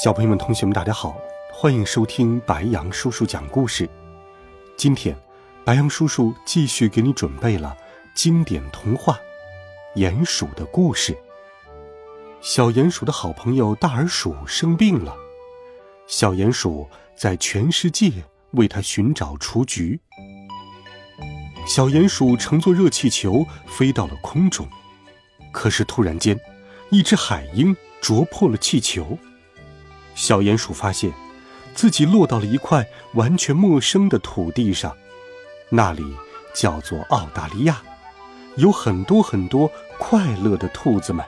小朋友们、同学们，大家好，欢迎收听白羊叔叔讲故事。今天，白羊叔叔继续给你准备了经典童话《鼹鼠的故事》。小鼹鼠的好朋友大耳鼠生病了，小鼹鼠在全世界为他寻找雏菊。小鼹鼠乘坐热气球飞到了空中，可是突然间，一只海鹰啄破了气球。小鼹鼠发现，自己落到了一块完全陌生的土地上，那里叫做澳大利亚，有很多很多快乐的兔子们。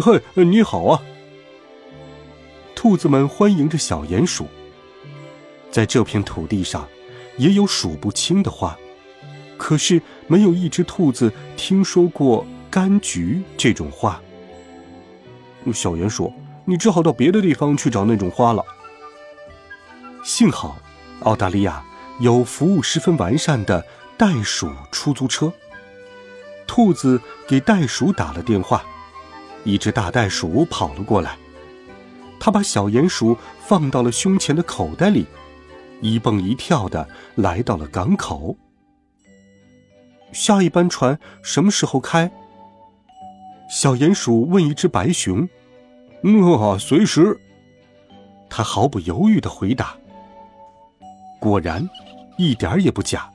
嘿，你好啊！兔子们欢迎着小鼹鼠。在这片土地上，也有数不清的花，可是没有一只兔子听说过柑橘这种花。小鼹鼠。你只好到别的地方去找那种花了。幸好，澳大利亚有服务十分完善的袋鼠出租车。兔子给袋鼠打了电话，一只大袋鼠跑了过来，它把小鼹鼠放到了胸前的口袋里，一蹦一跳的来到了港口。下一班船什么时候开？小鼹鼠问一只白熊。嗯，随时。他毫不犹豫的回答。果然，一点也不假。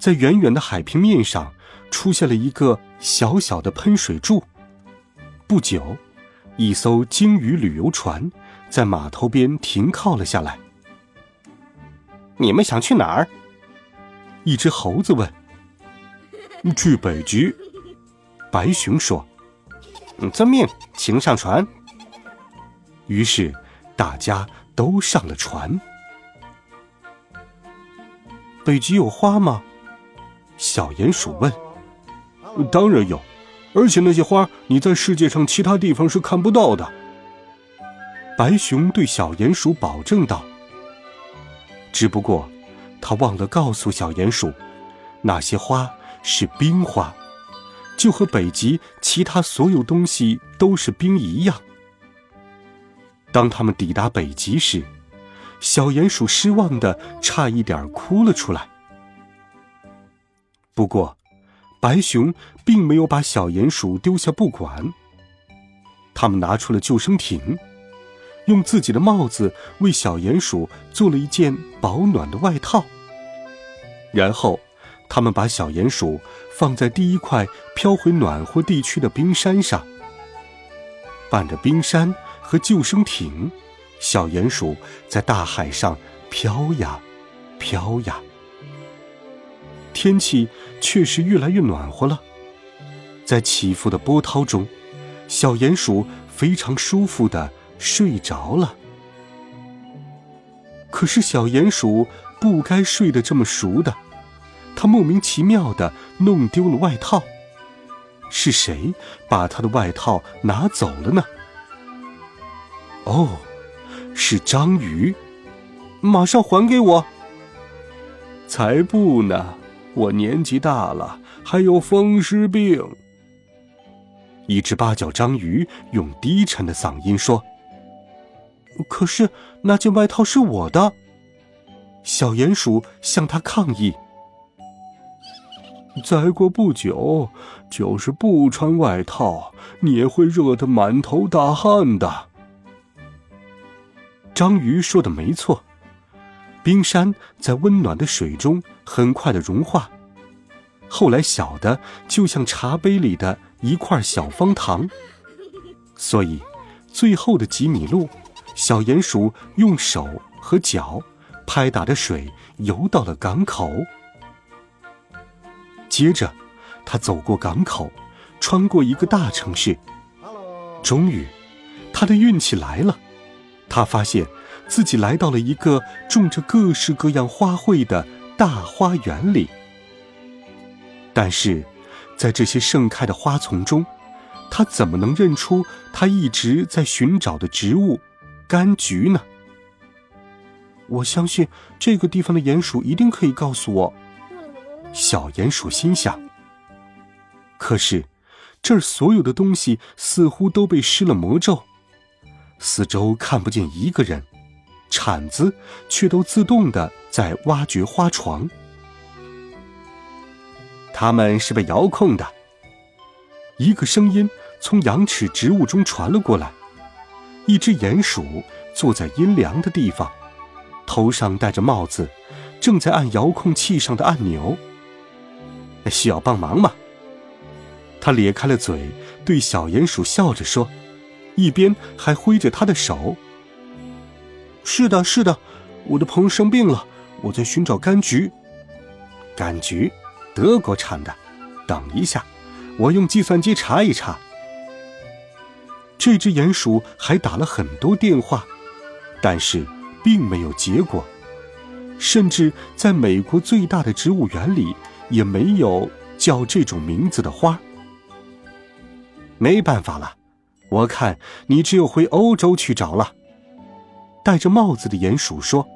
在远远的海平面上，出现了一个小小的喷水柱。不久，一艘鲸鱼旅游船在码头边停靠了下来。你们想去哪儿？一只猴子问。去北极。白熊说。遵命，请上船。于是，大家都上了船。北极有花吗？小鼹鼠问。当然有，而且那些花你在世界上其他地方是看不到的。白熊对小鼹鼠保证道。只不过，他忘了告诉小鼹鼠，那些花是冰花，就和北极其他所有东西都是冰一样。当他们抵达北极时，小鼹鼠失望的差一点哭了出来。不过，白熊并没有把小鼹鼠丢下不管。他们拿出了救生艇，用自己的帽子为小鼹鼠做了一件保暖的外套。然后，他们把小鼹鼠放在第一块飘回暖和地区的冰山上，伴着冰山。和救生艇，小鼹鼠在大海上飘呀飘呀。天气确实越来越暖和了，在起伏的波涛中，小鼹鼠非常舒服的睡着了。可是小鼹鼠不该睡得这么熟的，它莫名其妙的弄丢了外套。是谁把他的外套拿走了呢？哦，是章鱼，马上还给我！才不呢，我年纪大了，还有风湿病。一只八角章鱼用低沉的嗓音说：“可是那件外套是我的。”小鼹鼠向他抗议：“再过不久，就是不穿外套，你也会热得满头大汗的。”章鱼说的没错，冰山在温暖的水中很快的融化，后来小的就像茶杯里的一块小方糖。所以，最后的几米路，小鼹鼠用手和脚拍打着水游到了港口。接着，他走过港口，穿过一个大城市，终于。他的运气来了，他发现自己来到了一个种着各式各样花卉的大花园里。但是，在这些盛开的花丛中，他怎么能认出他一直在寻找的植物——柑橘呢？我相信这个地方的鼹鼠一定可以告诉我。小鼹鼠心想。可是，这儿所有的东西似乎都被施了魔咒，四周看不见一个人，铲子却都自动的在挖掘花床。他们是被遥控的。一个声音从羊齿植物中传了过来，一只鼹鼠坐在阴凉的地方。头上戴着帽子，正在按遥控器上的按钮。需要帮忙吗？他咧开了嘴，对小鼹鼠笑着说，一边还挥着他的手。是的，是的，我的朋友生病了，我在寻找柑橘。柑橘，德国产的。等一下，我用计算机查一查。这只鼹鼠还打了很多电话，但是。并没有结果，甚至在美国最大的植物园里也没有叫这种名字的花。没办法了，我看你只有回欧洲去找了。戴着帽子的鼹鼠说：“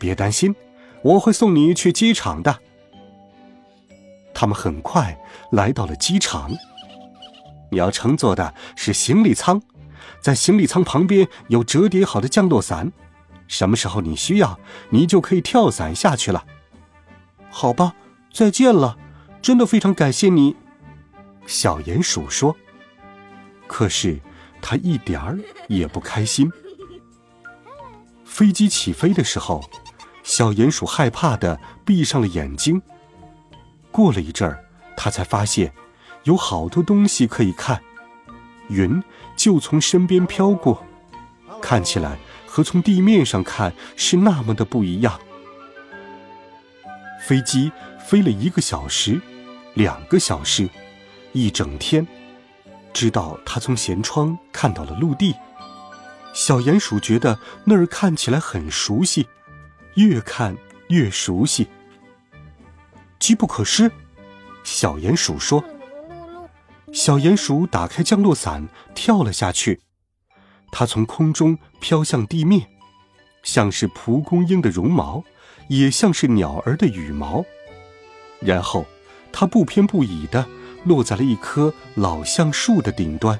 别担心，我会送你去机场的。”他们很快来到了机场。你要乘坐的是行李舱，在行李舱旁边有折叠好的降落伞。什么时候你需要，你就可以跳伞下去了。好吧，再见了，真的非常感谢你。”小鼹鼠说。可是他一点儿也不开心。飞机起飞的时候，小鼹鼠害怕的闭上了眼睛。过了一阵儿，他才发现有好多东西可以看，云就从身边飘过，看起来。和从地面上看是那么的不一样。飞机飞了一个小时，两个小时，一整天，直到他从舷窗看到了陆地。小鼹鼠觉得那儿看起来很熟悉，越看越熟悉。机不可失，小鼹鼠说。小鼹鼠打开降落伞，跳了下去。它从空中飘向地面，像是蒲公英的绒毛，也像是鸟儿的羽毛。然后，它不偏不倚地落在了一棵老橡树的顶端。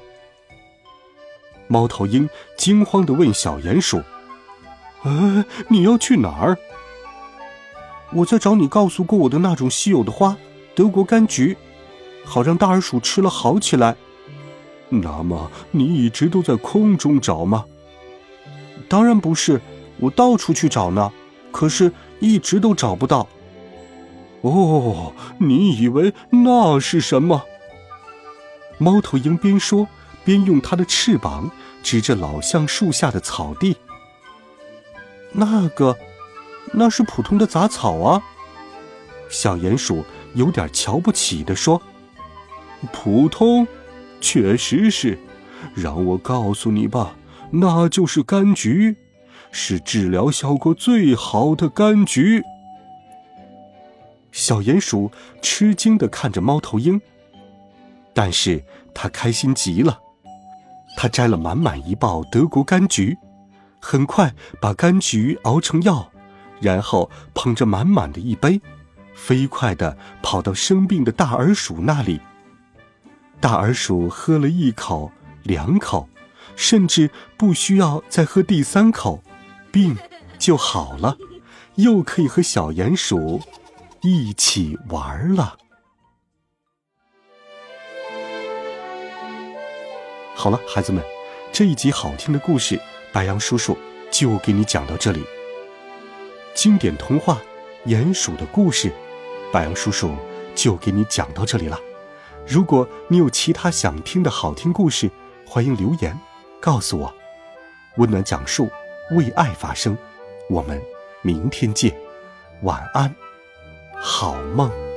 猫头鹰惊慌地问小鼹鼠：“呃，你要去哪儿？”“我在找你告诉过我的那种稀有的花——德国柑橘，好让大耳鼠吃了好起来。”那么你一直都在空中找吗？当然不是，我到处去找呢，可是一直都找不到。哦，你以为那是什么？猫头鹰边说边用它的翅膀指着老橡树下的草地。那个，那是普通的杂草啊。小鼹鼠有点瞧不起的说：“普通。”确实是，让我告诉你吧，那就是柑橘，是治疗效果最好的柑橘。小鼹鼠吃惊的看着猫头鹰，但是他开心极了，他摘了满满一包德国柑橘，很快把柑橘熬成药，然后捧着满满的一杯，飞快的跑到生病的大耳鼠那里。大耳鼠喝了一口、两口，甚至不需要再喝第三口，病就好了，又可以和小鼹鼠一起玩了。好了，孩子们，这一集好听的故事，白羊叔叔就给你讲到这里。经典童话《鼹鼠的故事》，白羊叔叔就给你讲到这里了。如果你有其他想听的好听故事，欢迎留言告诉我。温暖讲述，为爱发声。我们明天见，晚安，好梦。